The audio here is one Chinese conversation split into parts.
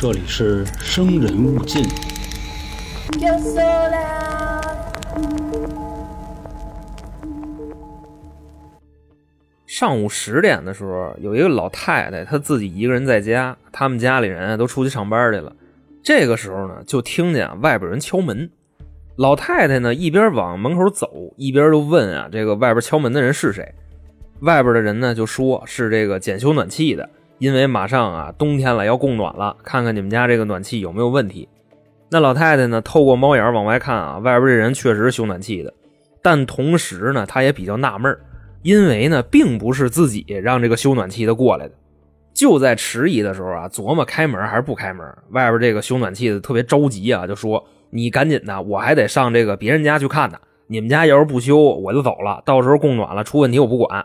这里是生人勿近。上午十点的时候，有一个老太太，她自己一个人在家，他们家里人都出去上班去了。这个时候呢，就听见外边人敲门。老太太呢一边往门口走，一边就问啊这个外边敲门的人是谁。外边的人呢就说是这个检修暖气的，因为马上啊冬天了要供暖了，看看你们家这个暖气有没有问题。那老太太呢透过猫眼往外看啊，外边这人确实修暖气的，但同时呢她也比较纳闷因为呢，并不是自己让这个修暖气的过来的，就在迟疑的时候啊，琢磨开门还是不开门。外边这个修暖气的特别着急啊，就说：“你赶紧的，我还得上这个别人家去看呢。你们家要是不修，我就走了。到时候供暖了出问题我不管。”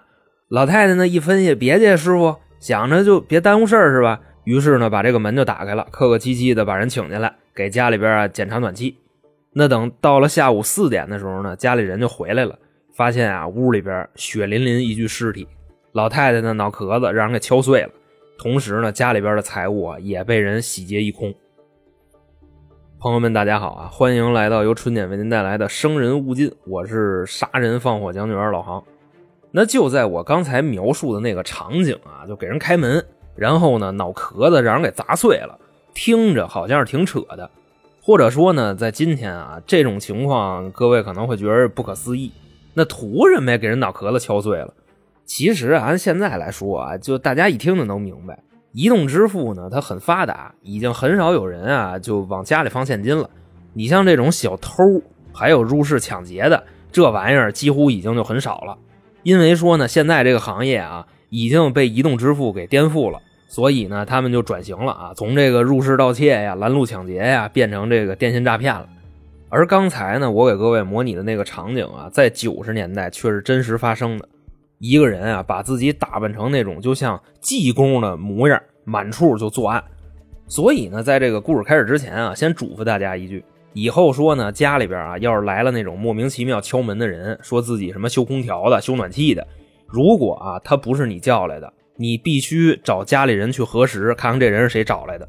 老太太呢一分析，别介，师傅想着就别耽误事儿是吧？于是呢，把这个门就打开了，客客气气的把人请进来，给家里边啊检查暖气。那等到了下午四点的时候呢，家里人就回来了。发现啊，屋里边血淋淋一具尸体，老太太的脑壳子让人给敲碎了，同时呢，家里边的财物啊也被人洗劫一空。朋友们，大家好啊，欢迎来到由春姐为您带来的《生人勿近》，我是杀人放火讲解员老航。那就在我刚才描述的那个场景啊，就给人开门，然后呢，脑壳子让人给砸碎了，听着好像是挺扯的，或者说呢，在今天啊，这种情况各位可能会觉得不可思议。那图什么呀？给人脑壳子敲碎了。其实按现在来说啊，就大家一听就能明白，移动支付呢它很发达，已经很少有人啊就往家里放现金了。你像这种小偷，还有入室抢劫的这玩意儿，几乎已经就很少了。因为说呢，现在这个行业啊已经被移动支付给颠覆了，所以呢，他们就转型了啊，从这个入室盗窃呀、拦路抢劫呀，变成这个电信诈骗了。而刚才呢，我给各位模拟的那个场景啊，在九十年代却是真实发生的。一个人啊，把自己打扮成那种就像济公的模样，满处就作案。所以呢，在这个故事开始之前啊，先嘱咐大家一句：以后说呢，家里边啊，要是来了那种莫名其妙敲门的人，说自己什么修空调的、修暖气的，如果啊他不是你叫来的，你必须找家里人去核实，看看这人是谁找来的。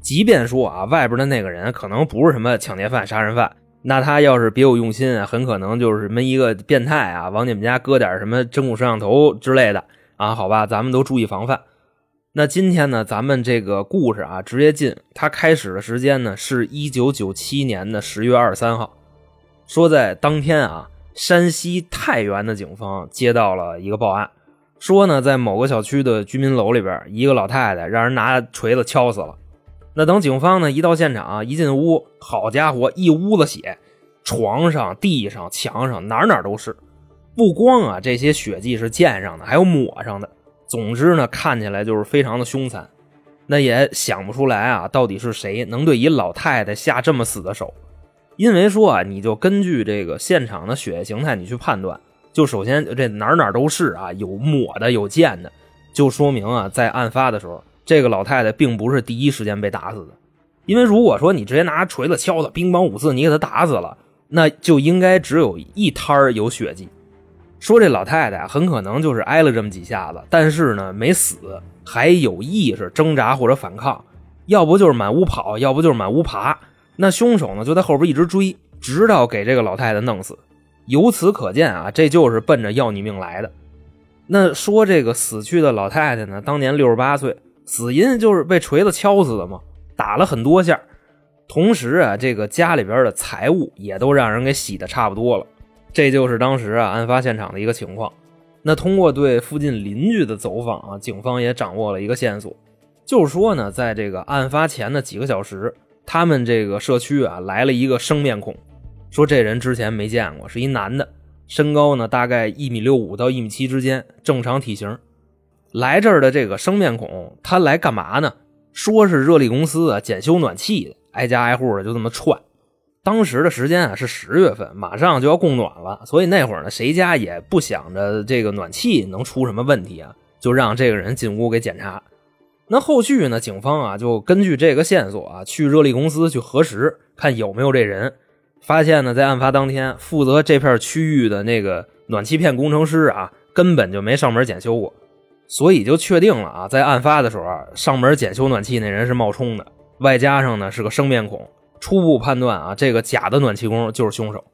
即便说啊，外边的那个人可能不是什么抢劫犯、杀人犯。那他要是别有用心，很可能就是什么一个变态啊，往你们家搁点什么针孔摄像头之类的啊，好吧，咱们都注意防范。那今天呢，咱们这个故事啊，直接进。它开始的时间呢，是一九九七年的十月二十三号。说在当天啊，山西太原的警方接到了一个报案，说呢，在某个小区的居民楼里边，一个老太太让人拿锤子敲死了。那等警方呢一到现场啊，一进屋，好家伙，一屋子血，床上、地上、墙上哪哪都是。不光啊这些血迹是溅上的，还有抹上的。总之呢，看起来就是非常的凶残。那也想不出来啊，到底是谁能对一老太太下这么死的手？因为说啊，你就根据这个现场的血液形态，你去判断，就首先这哪哪都是啊，有抹的，有溅的，就说明啊，在案发的时候。这个老太太并不是第一时间被打死的，因为如果说你直接拿锤子敲她，乒乓五次你给她打死了，那就应该只有一摊有血迹。说这老太太很可能就是挨了这么几下子，但是呢没死，还有意识挣扎或者反抗，要不就是满屋跑，要不就是满屋爬。那凶手呢就在后边一直追，直到给这个老太太弄死。由此可见啊，这就是奔着要你命来的。那说这个死去的老太太呢，当年六十八岁。死因就是被锤子敲死的嘛，打了很多下。同时啊，这个家里边的财物也都让人给洗的差不多了。这就是当时啊案发现场的一个情况。那通过对附近邻居的走访啊，警方也掌握了一个线索，就是说呢，在这个案发前的几个小时，他们这个社区啊来了一个生面孔，说这人之前没见过，是一男的，身高呢大概一米六五到一米七之间，正常体型。来这儿的这个生面孔，他来干嘛呢？说是热力公司啊检修暖气的，挨家挨户的就这么串。当时的时间啊是十月份，马上就要供暖了，所以那会儿呢，谁家也不想着这个暖气能出什么问题啊，就让这个人进屋给检查。那后续呢，警方啊就根据这个线索啊，去热力公司去核实，看有没有这人。发现呢，在案发当天，负责这片区域的那个暖气片工程师啊，根本就没上门检修过。所以就确定了啊，在案发的时候啊，上门检修暖气那人是冒充的。外加上呢是个生面孔，初步判断啊，这个假的暖气工就是凶手。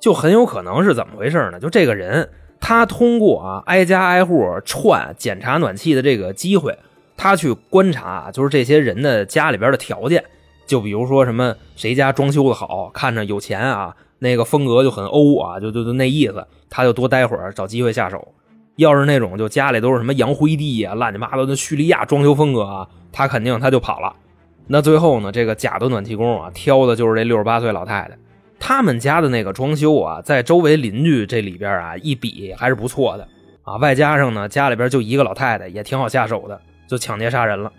就很有可能是怎么回事呢？就这个人，他通过啊挨家挨户串检查暖气的这个机会，他去观察，就是这些人的家里边的条件。就比如说什么谁家装修的好，看着有钱啊，那个风格就很欧啊，就就就那意思，他就多待会儿，找机会下手。要是那种就家里都是什么洋灰地啊、乱七八糟的叙利亚装修风格啊，他肯定他就跑了。那最后呢，这个假的暖气工啊，挑的就是这六十八岁老太太。他们家的那个装修啊，在周围邻居这里边啊一比还是不错的啊，外加上呢家里边就一个老太太，也挺好下手的，就抢劫杀人了。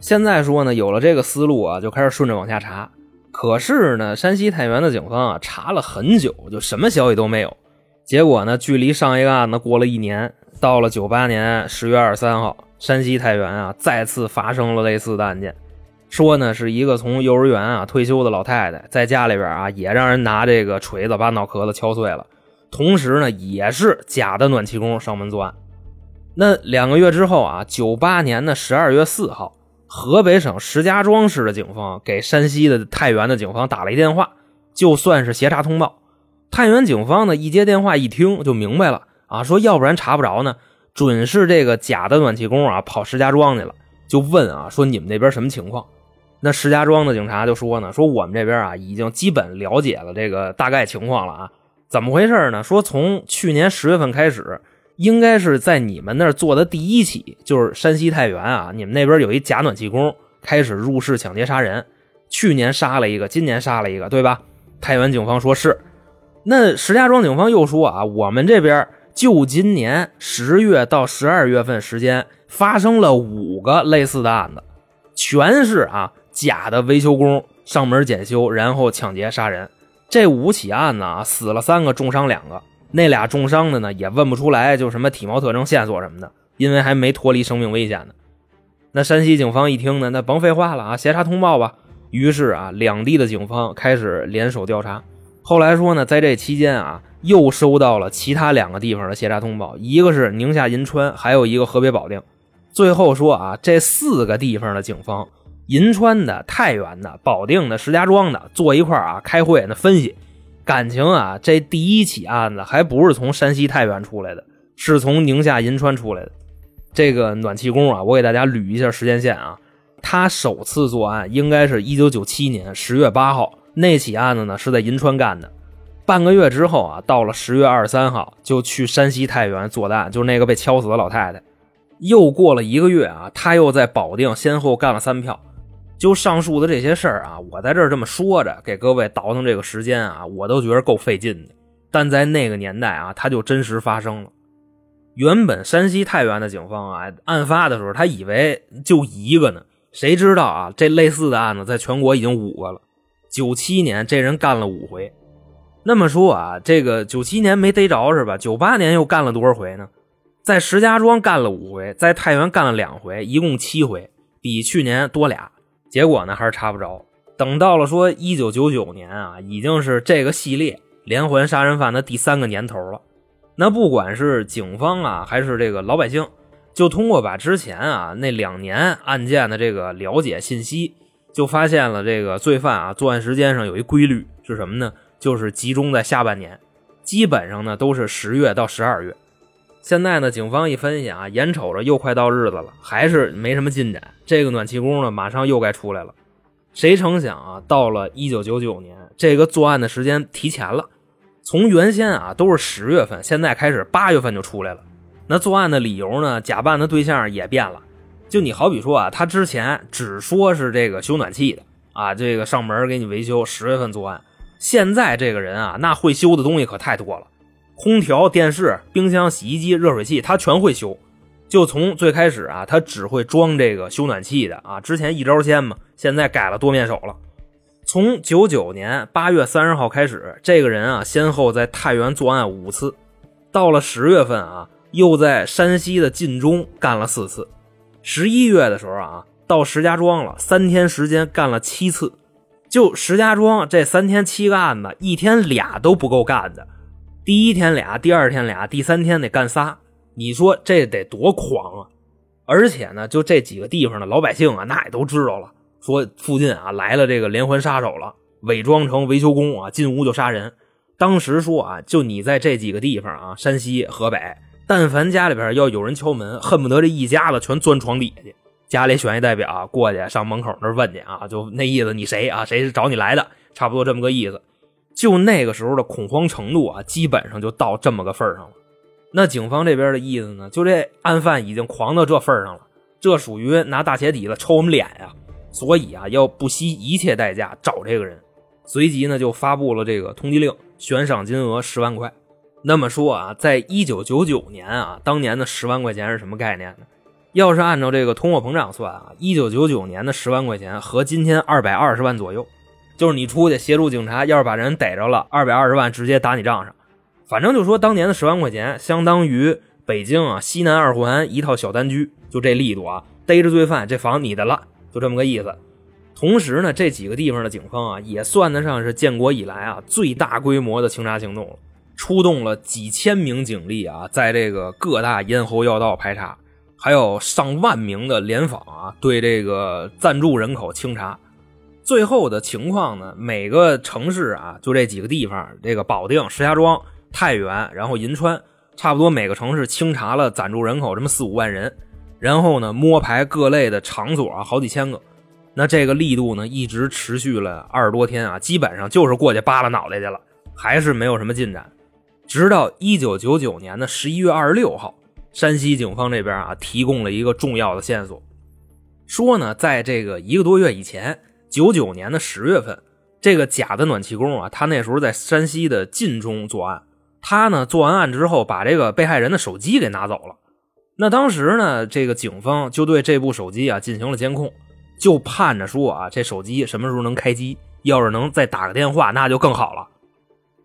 现在说呢，有了这个思路啊，就开始顺着往下查。可是呢，山西太原的警方啊查了很久，就什么消息都没有。结果呢，距离上一个案子过了一年，到了九八年十月二十三号，山西太原啊再次发生了类似的案件。说呢，是一个从幼儿园啊退休的老太太，在家里边啊也让人拿这个锤子把脑壳子敲碎了，同时呢也是假的暖气工上门作案。那两个月之后啊，九八年的十二月四号，河北省石家庄市的警方给山西的太原的警方打了一电话，就算是协查通报。太原警方呢一接电话一听就明白了啊，说要不然查不着呢，准是这个假的暖气工啊跑石家庄去了，就问啊说你们那边什么情况？那石家庄的警察就说呢，说我们这边啊已经基本了解了这个大概情况了啊，怎么回事呢？说从去年十月份开始，应该是在你们那儿做的第一起，就是山西太原啊，你们那边有一假暖气工开始入室抢劫杀人，去年杀了一个，今年杀了一个，对吧？太原警方说是，那石家庄警方又说啊，我们这边就今年十月到十二月份时间发生了五个类似的案子，全是啊。假的维修工上门检修，然后抢劫杀人。这五起案子啊，死了三个，重伤两个。那俩重伤的呢，也问不出来，就什么体貌特征、线索什么的，因为还没脱离生命危险呢。那山西警方一听呢，那甭废话了啊，协查通报吧。于是啊，两地的警方开始联手调查。后来说呢，在这期间啊，又收到了其他两个地方的协查通报，一个是宁夏银川，还有一个河北保定。最后说啊，这四个地方的警方。银川的、太原的、保定的、石家庄的坐一块啊开会，那分析感情啊，这第一起案子还不是从山西太原出来的，是从宁夏银川出来的。这个暖气工啊，我给大家捋一下时间线啊，他首次作案应该是一九九七年十月八号，那起案子呢是在银川干的。半个月之后啊，到了十月二十三号就去山西太原做的案，就是那个被敲死的老太太。又过了一个月啊，他又在保定先后干了三票。就上述的这些事儿啊，我在这儿这么说着，给各位倒腾这个时间啊，我都觉得够费劲的。但在那个年代啊，它就真实发生了。原本山西太原的警方啊，案发的时候他以为就一个呢，谁知道啊，这类似的案子在全国已经五个了。九七年这人干了五回，那么说啊，这个九七年没逮着是吧？九八年又干了多少回呢？在石家庄干了五回，在太原干了两回，一共七回，比去年多俩。结果呢，还是查不着。等到了说一九九九年啊，已经是这个系列连环杀人犯的第三个年头了。那不管是警方啊，还是这个老百姓，就通过把之前啊那两年案件的这个了解信息，就发现了这个罪犯啊作案时间上有一规律是什么呢？就是集中在下半年，基本上呢都是十月到十二月。现在呢，警方一分析啊，眼瞅着又快到日子了，还是没什么进展。这个暖气工呢，马上又该出来了。谁成想啊，到了一九九九年，这个作案的时间提前了，从原先啊都是十月份，现在开始八月份就出来了。那作案的理由呢，假扮的对象也变了。就你好比说啊，他之前只说是这个修暖气的啊，这个上门给你维修，十月份作案。现在这个人啊，那会修的东西可太多了。空调、电视、冰箱、洗衣机、热水器，他全会修。就从最开始啊，他只会装这个修暖气的啊。之前一招鲜嘛，现在改了多面手了。从九九年八月三十号开始，这个人啊，先后在太原作案五次。到了十月份啊，又在山西的晋中干了四次。十一月的时候啊，到石家庄了，三天时间干了七次。就石家庄这三天七个案子，一天俩都不够干的。第一天俩，第二天俩，第三天得干仨，你说这得多狂啊！而且呢，就这几个地方的老百姓啊，那也都知道了，说附近啊来了这个连环杀手了，伪装成维修工啊进屋就杀人。当时说啊，就你在这几个地方啊，山西、河北，但凡家里边要有人敲门，恨不得这一家子全钻床底下去。家里选一代表过去上门口那问去啊，就那意思，你谁啊？谁是找你来的？差不多这么个意思。就那个时候的恐慌程度啊，基本上就到这么个份上了。那警方这边的意思呢，就这案犯已经狂到这份上了，这属于拿大铁底子抽我们脸呀，所以啊，要不惜一切代价找这个人。随即呢，就发布了这个通缉令，悬赏金额十万块。那么说啊，在一九九九年啊，当年的十万块钱是什么概念呢？要是按照这个通货膨胀算啊，一九九九年的十万块钱和今天二百二十万左右。就是你出去协助警察，要是把人逮着了，二百二十万直接打你账上。反正就说当年的十万块钱，相当于北京啊西南二环一套小单居，就这力度啊，逮着罪犯，这房你的了，就这么个意思。同时呢，这几个地方的警方啊，也算得上是建国以来啊最大规模的清查行动了，出动了几千名警力啊，在这个各大咽喉要道排查，还有上万名的联访啊，对这个暂住人口清查。最后的情况呢，每个城市啊，就这几个地方，这个保定、石家庄、太原，然后银川，差不多每个城市清查了暂住人口这么四五万人，然后呢，摸排各类的场所啊，好几千个。那这个力度呢，一直持续了二十多天啊，基本上就是过去扒拉脑袋去了，还是没有什么进展。直到一九九九年的十一月二十六号，山西警方这边啊，提供了一个重要的线索，说呢，在这个一个多月以前，九九年的十月份，这个假的暖气工啊，他那时候在山西的晋中作案，他呢做完案之后，把这个被害人的手机给拿走了。那当时呢，这个警方就对这部手机啊进行了监控。就盼着说啊，这手机什么时候能开机？要是能再打个电话，那就更好了。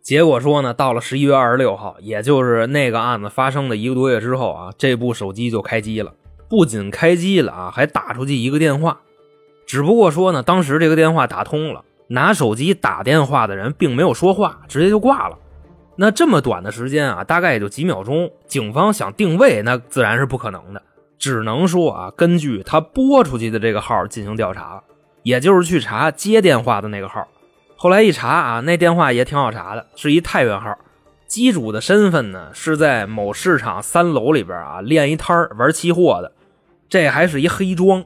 结果说呢，到了十一月二十六号，也就是那个案子发生的一个多月之后啊，这部手机就开机了。不仅开机了啊，还打出去一个电话。只不过说呢，当时这个电话打通了，拿手机打电话的人并没有说话，直接就挂了。那这么短的时间啊，大概也就几秒钟，警方想定位，那自然是不可能的。只能说啊，根据他拨出去的这个号进行调查，也就是去查接电话的那个号。后来一查啊，那电话也挺好查的，是一太原号，机主的身份呢是在某市场三楼里边啊练一摊玩期货的，这还是一黑庄。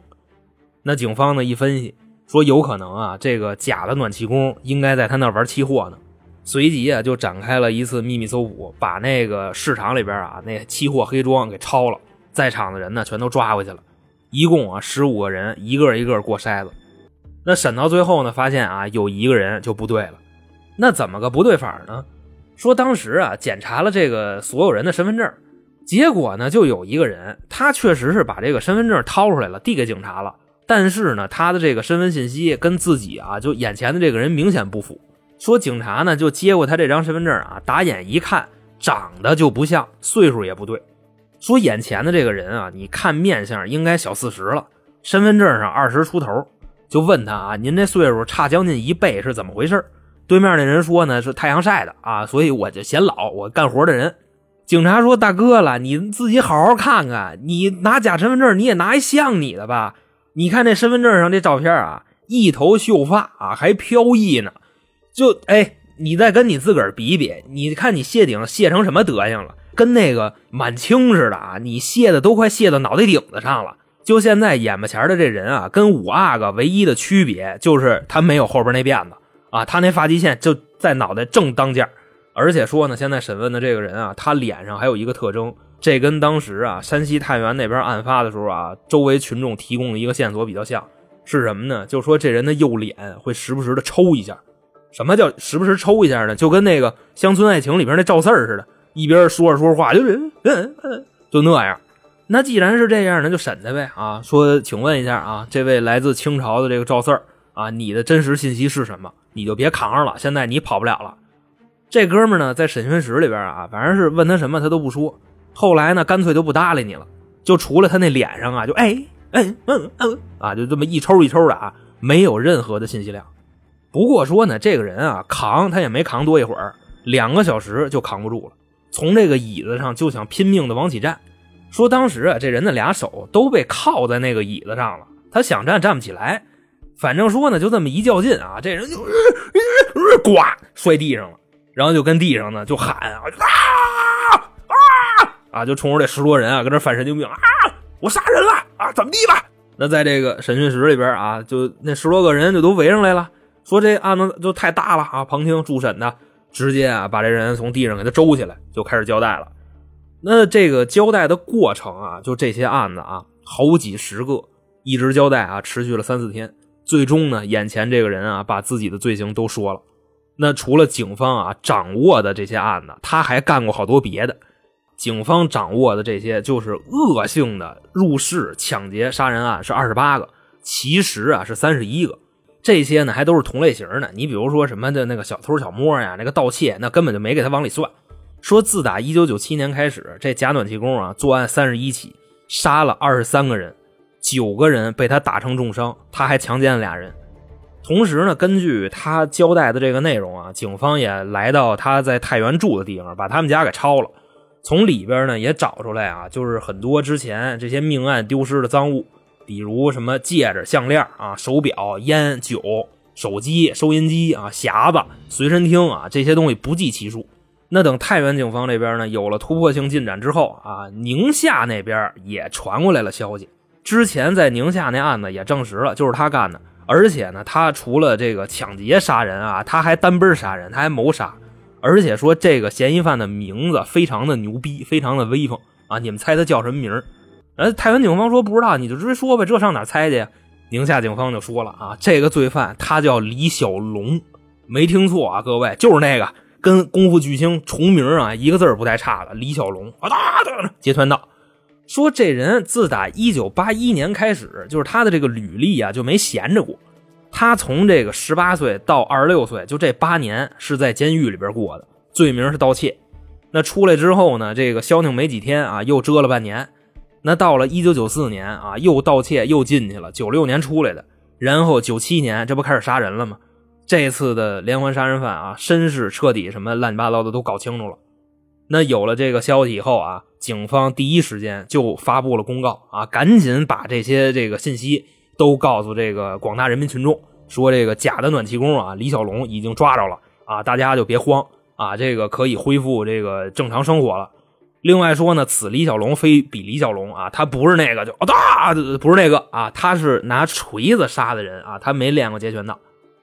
那警方呢一分析说，有可能啊，这个假的暖气工应该在他那玩期货呢。随即啊就展开了一次秘密搜捕，把那个市场里边啊那期货黑庄给抄了。在场的人呢，全都抓回去了，一共啊十五个人，一个一个过筛子。那审到最后呢，发现啊有一个人就不对了。那怎么个不对法呢？说当时啊检查了这个所有人的身份证，结果呢就有一个人，他确实是把这个身份证掏出来了，递给警察了。但是呢，他的这个身份信息跟自己啊就眼前的这个人明显不符。说警察呢就接过他这张身份证啊，打眼一看，长得就不像，岁数也不对。说眼前的这个人啊，你看面相应该小四十了，身份证上二十出头。就问他啊，您这岁数差将近一倍是怎么回事？对面那人说呢，是太阳晒的啊，所以我就显老，我干活的人。警察说大哥了，你自己好好看看，你拿假身份证你也拿一像你的吧？你看这身份证上这照片啊，一头秀发啊，还飘逸呢。就哎，你再跟你自个儿比比，你看你谢顶谢成什么德行了？跟那个满清似的啊！你谢的都快谢到脑袋顶子上了。就现在眼巴前的这人啊，跟五阿哥唯一的区别就是他没有后边那辫子啊，他那发际线就在脑袋正当间而且说呢，现在审问的这个人啊，他脸上还有一个特征，这跟当时啊山西太原那边案发的时候啊，周围群众提供的一个线索比较像，是什么呢？就说这人的右脸会时不时的抽一下。什么叫时不时抽一下呢？就跟那个《乡村爱情》里边那赵四儿似的。一边说着说着话，就嗯嗯就那样。那既然是这样，那就审他呗啊！说，请问一下啊，这位来自清朝的这个赵四儿啊，你的真实信息是什么？你就别扛上了，现在你跑不了了。这哥们呢，在审讯室里边啊，反正是问他什么他都不说。后来呢，干脆就不搭理你了，就除了他那脸上啊，就哎哎嗯嗯啊，就这么一抽一抽的啊，没有任何的信息量。不过说呢，这个人啊，扛他也没扛多一会儿，两个小时就扛不住了。从这个椅子上就想拼命的往起站，说当时啊，这人的俩手都被铐在那个椅子上了，他想站站不起来。反正说呢，就这么一较劲啊，这人就呱摔地上了，然后就跟地上呢就喊啊啊啊，就冲着这十多人啊，跟这犯神经病啊，我杀人了啊，怎么地吧？那在这个审讯室里边啊，就那十多个人就都围上来了，说这案子就太大了啊，旁听助审的直接啊把这人从地上给他周起来，就开始交代了。那这个交代的过程啊，就这些案子啊，好几十个，一直交代啊，持续了三四天。最终呢，眼前这个人啊，把自己的罪行都说了。那除了警方啊掌握的这些案子，他还干过好多别的。警方掌握的这些就是恶性的入室抢劫杀人案是二十八个，其实啊是三十一个。这些呢还都是同类型的。你比如说什么的那个小偷小摸呀，那个盗窃，那根本就没给他往里算。说自打一九九七年开始，这假暖气工啊作案三十一起，杀了二十三个人。九个人被他打成重伤，他还强奸了俩人。同时呢，根据他交代的这个内容啊，警方也来到他在太原住的地方，把他们家给抄了。从里边呢也找出来啊，就是很多之前这些命案丢失的赃物，比如什么戒指、项链啊、手表、烟酒、手机、收音机啊、匣子、随身听啊，这些东西不计其数。那等太原警方这边呢有了突破性进展之后啊，宁夏那边也传过来了消息。之前在宁夏那案子也证实了，就是他干的。而且呢，他除了这个抢劫杀人啊，他还单奔杀人，他还谋杀。而且说这个嫌疑犯的名字非常的牛逼，非常的威风啊！你们猜他叫什么名儿？太原警方说不知道，你就直接说呗，这上哪猜去？宁夏警方就说了啊，这个罪犯他叫李小龙，没听错啊，各位，就是那个跟功夫巨星重名啊一个字不带差的李小龙啊，劫团道。说这人自打一九八一年开始，就是他的这个履历啊就没闲着过。他从这个十八岁到二十六岁，就这八年是在监狱里边过的，罪名是盗窃。那出来之后呢，这个消停没几天啊，又遮了半年。那到了一九九四年啊，又盗窃又进去了。九六年出来的，然后九七年这不开始杀人了吗？这次的连环杀人犯啊，身世彻底什么乱七八糟的都搞清楚了。那有了这个消息以后啊，警方第一时间就发布了公告啊，赶紧把这些这个信息都告诉这个广大人民群众，说这个假的暖气工啊李小龙已经抓着了啊，大家就别慌啊，这个可以恢复这个正常生活了。另外说呢，此李小龙非彼李小龙啊，他不是那个就啊，不是那个啊，他是拿锤子杀的人啊，他没练过截拳道，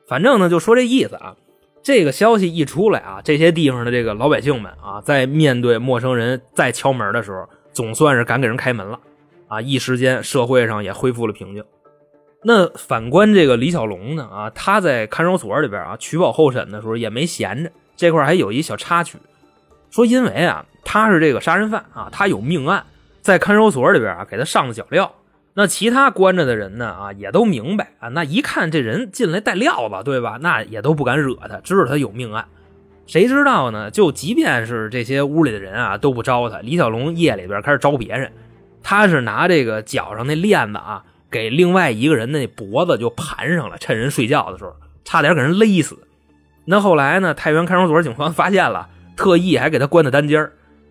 反正呢就说这意思啊。这个消息一出来啊，这些地方的这个老百姓们啊，在面对陌生人再敲门的时候，总算是敢给人开门了啊！一时间社会上也恢复了平静。那反观这个李小龙呢啊，他在看守所里边啊取保候审的时候也没闲着，这块还有一小插曲，说因为啊他是这个杀人犯啊，他有命案，在看守所里边啊给他上了脚镣。那其他关着的人呢？啊，也都明白啊。那一看这人进来带料子，对吧？那也都不敢惹他，知道他有命案。谁知道呢？就即便是这些屋里的人啊，都不招他。李小龙夜里边开始招别人，他是拿这个脚上那链子啊，给另外一个人的脖子就盘上了，趁人睡觉的时候，差点给人勒死。那后来呢？太原看守所警方发现了，特意还给他关在单间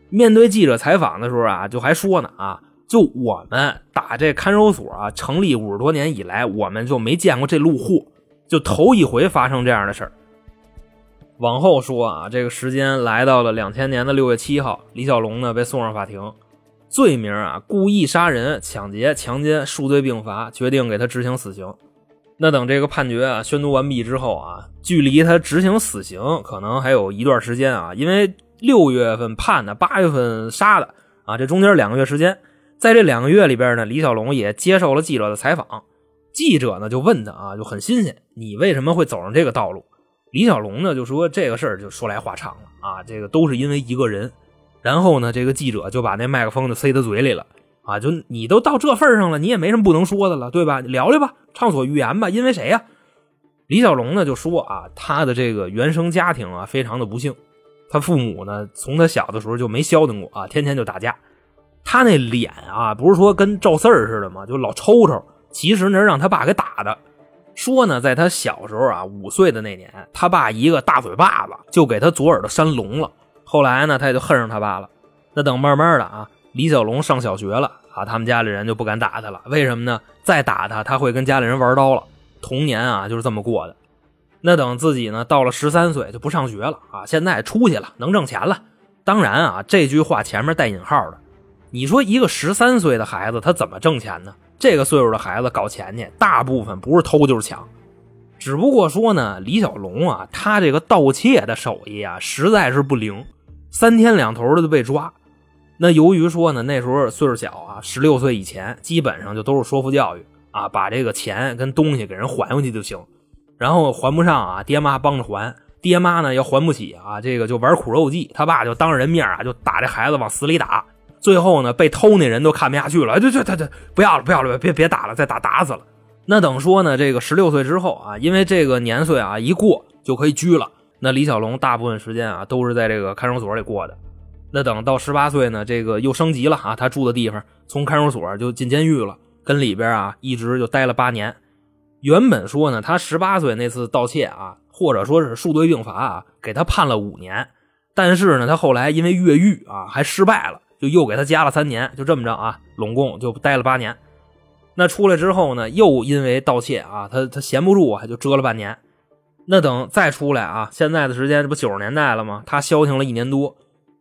面对记者采访的时候啊，就还说呢啊。就我们打这看守所啊，成立五十多年以来，我们就没见过这路货，就头一回发生这样的事儿。往后说啊，这个时间来到了两千年的六月七号，李小龙呢被送上法庭，罪名啊故意杀人、抢劫、强奸数罪并罚，决定给他执行死刑。那等这个判决啊宣读完毕之后啊，距离他执行死刑可能还有一段时间啊，因为六月份判的，八月份杀的啊，这中间两个月时间。在这两个月里边呢，李小龙也接受了记者的采访。记者呢就问他啊，就很新鲜，你为什么会走上这个道路？李小龙呢就说这个事儿就说来话长了啊，这个都是因为一个人。然后呢，这个记者就把那麦克风就塞他嘴里了啊，就你都到这份上了，你也没什么不能说的了，对吧？聊聊吧，畅所欲言吧。因为谁呀？李小龙呢就说啊，他的这个原生家庭啊非常的不幸，他父母呢从他小的时候就没消停过啊，天天就打架。他那脸啊，不是说跟赵四儿似的吗？就老抽抽。其实那是让他爸给打的。说呢，在他小时候啊，五岁的那年，他爸一个大嘴巴子就给他左耳朵扇聋了。后来呢，他也就恨上他爸了。那等慢慢的啊，李小龙上小学了啊，他们家里人就不敢打他了。为什么呢？再打他，他会跟家里人玩刀了。童年啊就是这么过的。那等自己呢到了十三岁就不上学了啊，现在出去了，能挣钱了。当然啊，这句话前面带引号的。你说一个十三岁的孩子他怎么挣钱呢？这个岁数的孩子搞钱去，大部分不是偷就是抢。只不过说呢，李小龙啊，他这个盗窃的手艺啊，实在是不灵，三天两头的就被抓。那由于说呢，那时候岁数小啊，十六岁以前基本上就都是说服教育啊，把这个钱跟东西给人还回去就行。然后还不上啊，爹妈帮着还。爹妈呢要还不起啊，这个就玩苦肉计。他爸就当着人面啊，就打这孩子往死里打。最后呢，被偷那人都看不下去了，对对对对，不要了不要了，别别打了，再打打死了。那等说呢，这个十六岁之后啊，因为这个年岁啊一过就可以拘了。那李小龙大部分时间啊都是在这个看守所里过的。那等到十八岁呢，这个又升级了啊，他住的地方从看守所就进监狱了，跟里边啊一直就待了八年。原本说呢，他十八岁那次盗窃啊，或者说是数罪并罚啊，给他判了五年。但是呢，他后来因为越狱啊，还失败了，就又给他加了三年。就这么着啊，拢共就待了八年。那出来之后呢，又因为盗窃啊，他他闲不住啊，就折了半年。那等再出来啊，现在的时间这不九十年代了吗？他消停了一年多。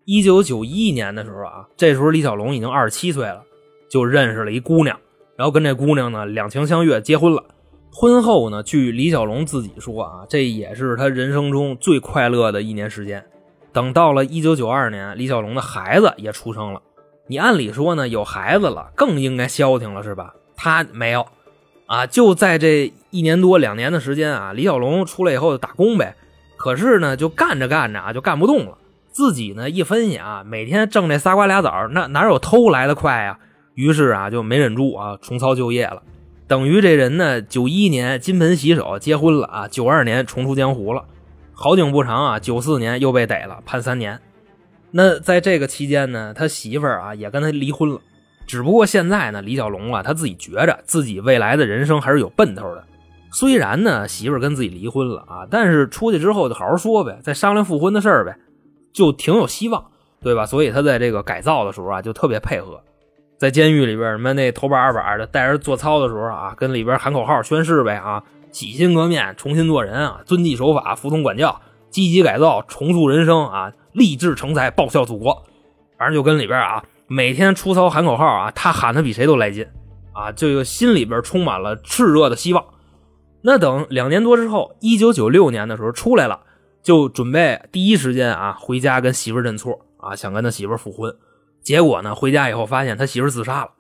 一九九一年的时候啊，这时候李小龙已经二十七岁了，就认识了一姑娘，然后跟这姑娘呢两情相悦，结婚了。婚后呢，据李小龙自己说啊，这也是他人生中最快乐的一年时间。等到了一九九二年，李小龙的孩子也出生了。你按理说呢，有孩子了更应该消停了，是吧？他没有，啊，就在这一年多两年的时间啊，李小龙出来以后就打工呗。可是呢，就干着干着啊，就干不动了。自己呢一分析啊，每天挣这仨瓜俩枣，那哪有偷来的快呀？于是啊，就没忍住啊，重操旧业了。等于这人呢，九一年金盆洗手结婚了啊，九二年重出江湖了。好景不长啊，九四年又被逮了，判三年。那在这个期间呢，他媳妇儿啊也跟他离婚了。只不过现在呢，李小龙啊他自己觉着自己未来的人生还是有奔头的。虽然呢媳妇跟自己离婚了啊，但是出去之后就好好说呗，再商量复婚的事儿呗，就挺有希望，对吧？所以他在这个改造的时候啊，就特别配合。在监狱里边，什么那头把二把的，带着做操的时候啊，跟里边喊口号宣誓呗啊，洗心革面，重新做人啊，遵纪守法，服从管教，积极改造，重塑人生啊，立志成才，报效祖国。反正就跟里边啊，每天出操喊口号啊，他喊的比谁都来劲啊，这个心里边充满了炽热的希望。那等两年多之后，一九九六年的时候出来了，就准备第一时间啊回家跟媳妇认错啊，想跟他媳妇复婚。结果呢？回家以后发现他媳妇自杀了。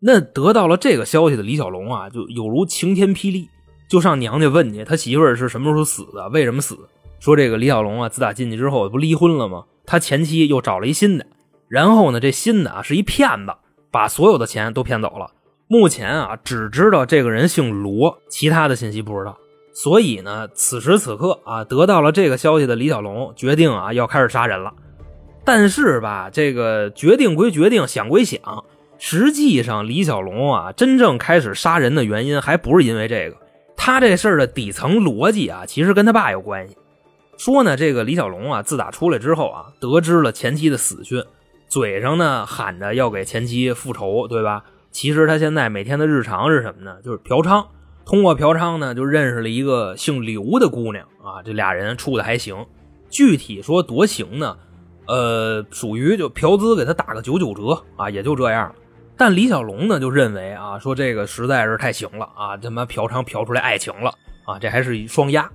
那得到了这个消息的李小龙啊，就有如晴天霹雳，就上娘家问去他媳妇是什么时候死的，为什么死？说这个李小龙啊，自打进去之后不离婚了吗？他前妻又找了一新的，然后呢，这新的啊是一骗子，把所有的钱都骗走了。目前啊，只知道这个人姓罗，其他的信息不知道。所以呢，此时此刻啊，得到了这个消息的李小龙决定啊，要开始杀人了。但是吧，这个决定归决定，想归想，实际上李小龙啊，真正开始杀人的原因还不是因为这个。他这事儿的底层逻辑啊，其实跟他爸有关系。说呢，这个李小龙啊，自打出来之后啊，得知了前妻的死讯，嘴上呢喊着要给前妻复仇，对吧？其实他现在每天的日常是什么呢？就是嫖娼。通过嫖娼呢，就认识了一个姓刘的姑娘啊，这俩人处的还行。具体说多行呢？呃，属于就嫖资给他打个九九折啊，也就这样。但李小龙呢就认为啊，说这个实在是太行了啊，他妈嫖娼嫖出来爱情了啊，这还是一双压。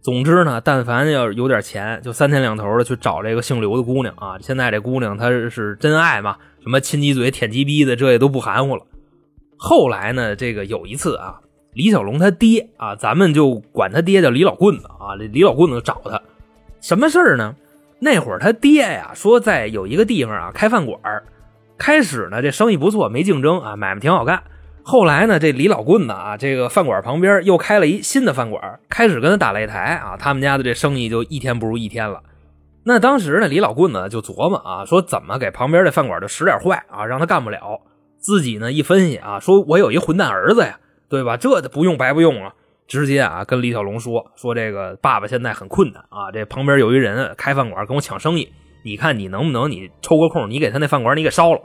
总之呢，但凡要有点钱，就三天两头的去找这个姓刘的姑娘啊。现在这姑娘她是真爱嘛，什么亲鸡嘴舔鸡逼的，这也都不含糊了。后来呢，这个有一次啊，李小龙他爹啊，咱们就管他爹叫李老棍子啊，李老棍子找他，什么事儿呢？那会儿他爹呀说在有一个地方啊开饭馆开始呢这生意不错，没竞争啊，买卖挺好干。后来呢这李老棍子啊这个饭馆旁边又开了一新的饭馆开始跟他打擂台啊，他们家的这生意就一天不如一天了。那当时呢李老棍子就琢磨啊，说怎么给旁边这饭馆就使点坏啊，让他干不了。自己呢一分析啊，说我有一混蛋儿子呀，对吧？这不用白不用啊。直接啊，跟李小龙说说这个爸爸现在很困难啊，这旁边有一人开饭馆跟我抢生意，你看你能不能你抽个空，你给他那饭馆你给烧了。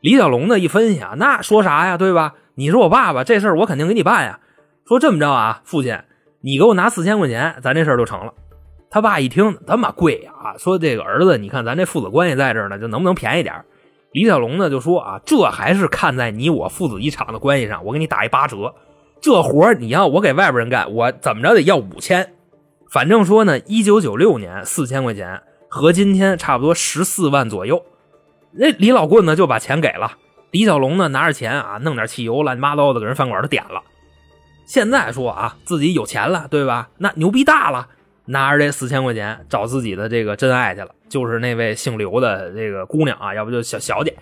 李小龙呢一分析啊，那说啥呀，对吧？你是我爸爸，这事儿我肯定给你办呀。说这么着啊，父亲，你给我拿四千块钱，咱这事儿就成了。他爸一听这么贵啊，说这个儿子，你看咱这父子关系在这呢，就能不能便宜点李小龙呢就说啊，这还是看在你我父子一场的关系上，我给你打一八折。这活你要我给外边人干，我怎么着得要五千。反正说呢，一九九六年四千块钱和今天差不多十四万左右。那李老棍呢就把钱给了李小龙呢，拿着钱啊，弄点汽油，乱七八糟的给人饭馆都点了。现在说啊，自己有钱了，对吧？那牛逼大了。拿着这四千块钱找自己的这个真爱去了，就是那位姓刘的这个姑娘啊，要不就小小姐，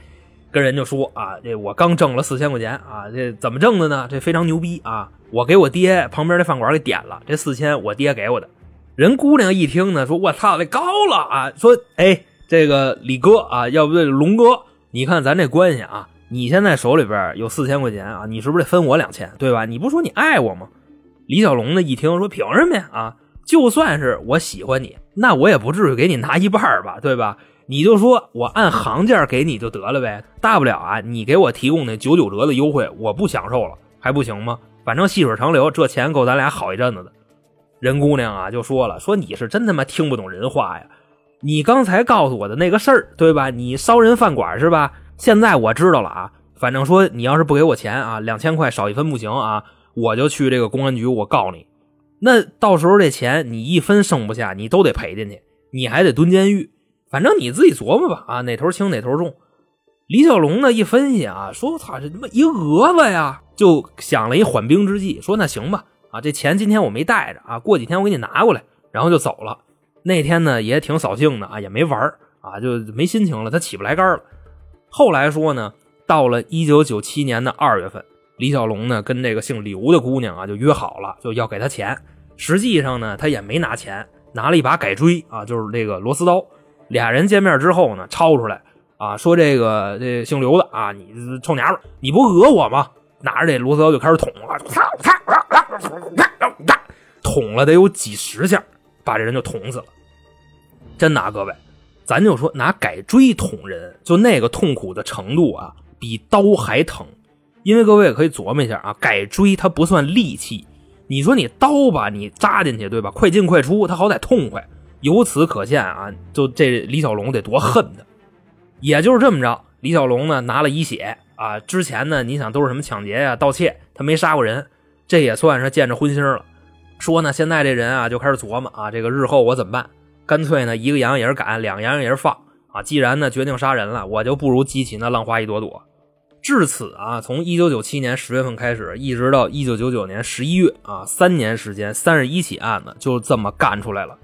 跟人就说啊，这我刚挣了四千块钱啊，这怎么挣的呢？这非常牛逼啊！我给我爹旁边的饭馆给点了，这四千我爹给我的。人姑娘一听呢，说我操，这高了啊！说哎，这个李哥啊，要不这龙哥，你看咱这关系啊，你现在手里边有四千块钱啊，你是不是得分我两千，对吧？你不说你爱我吗？李小龙呢一听说凭什么呀啊？就算是我喜欢你，那我也不至于给你拿一半吧，对吧？你就说我按行价给你就得了呗，大不了啊，你给我提供那九九折的优惠，我不享受了还不行吗？反正细水长流，这钱够咱俩好一阵子的。人姑娘啊就说了，说你是真他妈听不懂人话呀！你刚才告诉我的那个事儿，对吧？你烧人饭馆是吧？现在我知道了啊，反正说你要是不给我钱啊，两千块少一分不行啊，我就去这个公安局，我告你。那到时候这钱你一分剩不下，你都得赔进去，你还得蹲监狱。反正你自己琢磨吧，啊，哪头轻哪头重。李小龙呢一分析啊，说操，这他妈一蛾子呀，就想了一缓兵之计，说那行吧，啊，这钱今天我没带着啊，过几天我给你拿过来，然后就走了。那天呢也挺扫兴的啊，也没玩啊，就没心情了，他起不来杆了。后来说呢，到了一九九七年的二月份，李小龙呢跟这个姓刘的姑娘啊就约好了，就要给他钱。实际上呢，他也没拿钱，拿了一把改锥啊，就是这个螺丝刀。俩人见面之后呢，抄出来啊，说这个这姓刘的啊，你臭娘们，你不讹我吗？拿着这螺丝刀就开始捅啊，捅了得有几十下，把这人就捅死了。真的，各位，咱就说拿改锥捅人，就那个痛苦的程度啊，比刀还疼。因为各位也可以琢磨一下啊，改锥它不算利器。你说你刀吧，你扎进去对吧？快进快出，他好歹痛快。由此可见啊，就这李小龙得多恨他。也就是这么着，李小龙呢拿了一血啊。之前呢，你想都是什么抢劫呀、盗窃，他没杀过人，这也算是见着荤腥了。说呢，现在这人啊就开始琢磨啊，这个日后我怎么办？干脆呢，一个羊也是赶，两个羊也是放啊。既然呢决定杀人了，我就不如激起那浪花一朵朵。至此啊，从一九九七年十月份开始，一直到一九九九年十一月啊，三年时间，三十一起案子就这么干出来了。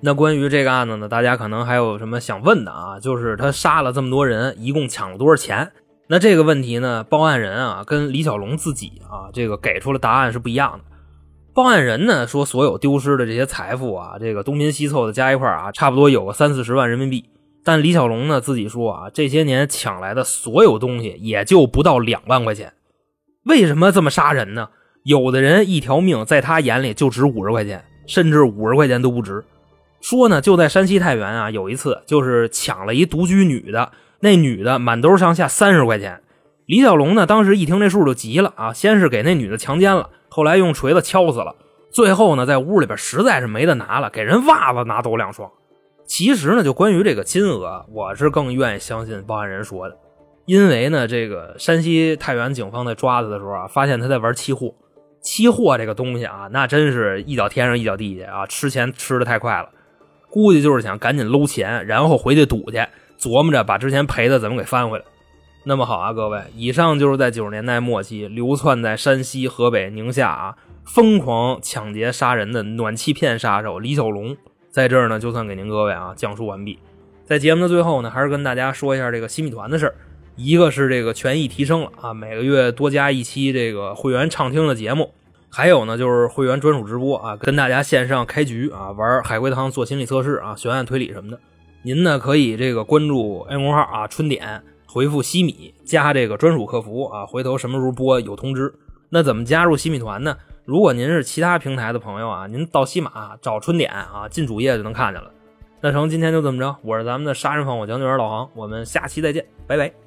那关于这个案子呢，大家可能还有什么想问的啊？就是他杀了这么多人，一共抢了多少钱？那这个问题呢，报案人啊跟李小龙自己啊，这个给出了答案是不一样的。报案人呢说，所有丢失的这些财富啊，这个东拼西凑的加一块啊，差不多有个三四十万人民币。但李小龙呢自己说啊，这些年抢来的所有东西也就不到两万块钱。为什么这么杀人呢？有的人一条命在他眼里就值五十块钱，甚至五十块钱都不值。说呢，就在山西太原啊，有一次就是抢了一独居女的，那女的满兜上下三十块钱。李小龙呢当时一听这数就急了啊，先是给那女的强奸了，后来用锤子敲死了，最后呢在屋里边实在是没得拿了，给人袜子拿走两双。其实呢，就关于这个金额，我是更愿意相信报案人说的，因为呢，这个山西太原警方在抓他的时候啊，发现他在玩期货。期货这个东西啊，那真是一脚天上一脚地下啊，吃钱吃的太快了，估计就是想赶紧搂钱，然后回去赌去，琢磨着把之前赔的怎么给翻回来。那么好啊，各位，以上就是在九十年代末期流窜在山西、河北、宁夏啊，疯狂抢劫杀人的暖气片杀手李小龙。在这儿呢，就算给您各位啊讲述完毕。在节目的最后呢，还是跟大家说一下这个新米团的事儿。一个是这个权益提升了啊，每个月多加一期这个会员畅听的节目。还有呢，就是会员专属直播啊，跟大家线上开局啊，玩海龟汤、做心理测试啊、悬案推理什么的。您呢可以这个关注 A 公号啊，春点回复西米加这个专属客服啊，回头什么时候播有通知。那怎么加入新米团呢？如果您是其他平台的朋友啊，您到西马找春点啊，进主页就能看见了。那成，今天就这么着，我是咱们的杀人放火讲解员老航，我们下期再见，拜拜。